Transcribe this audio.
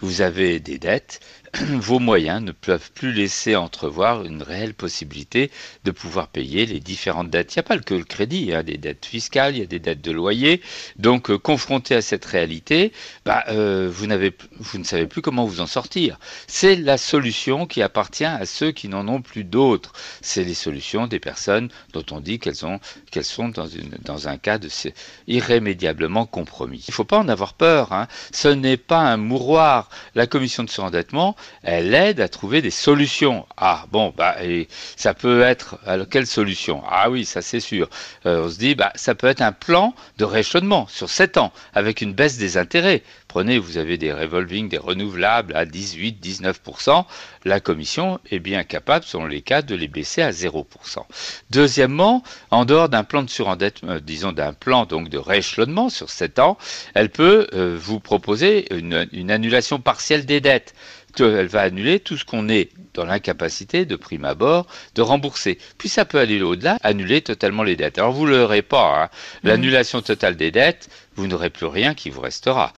vous avez des dettes, vos moyens ne peuvent plus laisser entrevoir une réelle possibilité de pouvoir payer les différentes dettes. Il n'y a pas que le crédit, il y a des dettes fiscales, il y a des dettes de loyer. Donc, euh, confronté à cette réalité, bah, euh, vous, ne savez plus comment vous en sortir. C'est la solution qui appartient à ceux qui n'en ont plus d'autres. C'est les solutions des personnes dont on dit qu'elles qu'elles sont dans, une, dans un cas de irrémédiablement compromis. Il ne faut pas en avoir peur. Hein. Ce n'est pas un mouroir. La commission de surendettement, elle aide à trouver des solutions. Ah bon, bah et ça peut être alors, quelle solution? Ah oui, ça c'est sûr. Euh, on se dit bah ça peut être un plan de rééchelonnement sur 7 ans avec une baisse des intérêts. Prenez, vous avez des revolving, des renouvelables à 18, 19%. La commission est bien capable, selon les cas, de les baisser à 0%. Deuxièmement, en dehors d'un plan de surendettement, euh, disons d'un plan donc de rééchelonnement sur 7 ans, elle peut euh, vous proposer une, une annulation partielle des dettes elle va annuler tout ce qu'on est dans l'incapacité de prime abord de rembourser. Puis ça peut aller au-delà, annuler totalement les dettes. Alors vous ne l'aurez pas, hein. mmh. l'annulation totale des dettes, vous n'aurez plus rien qui vous restera.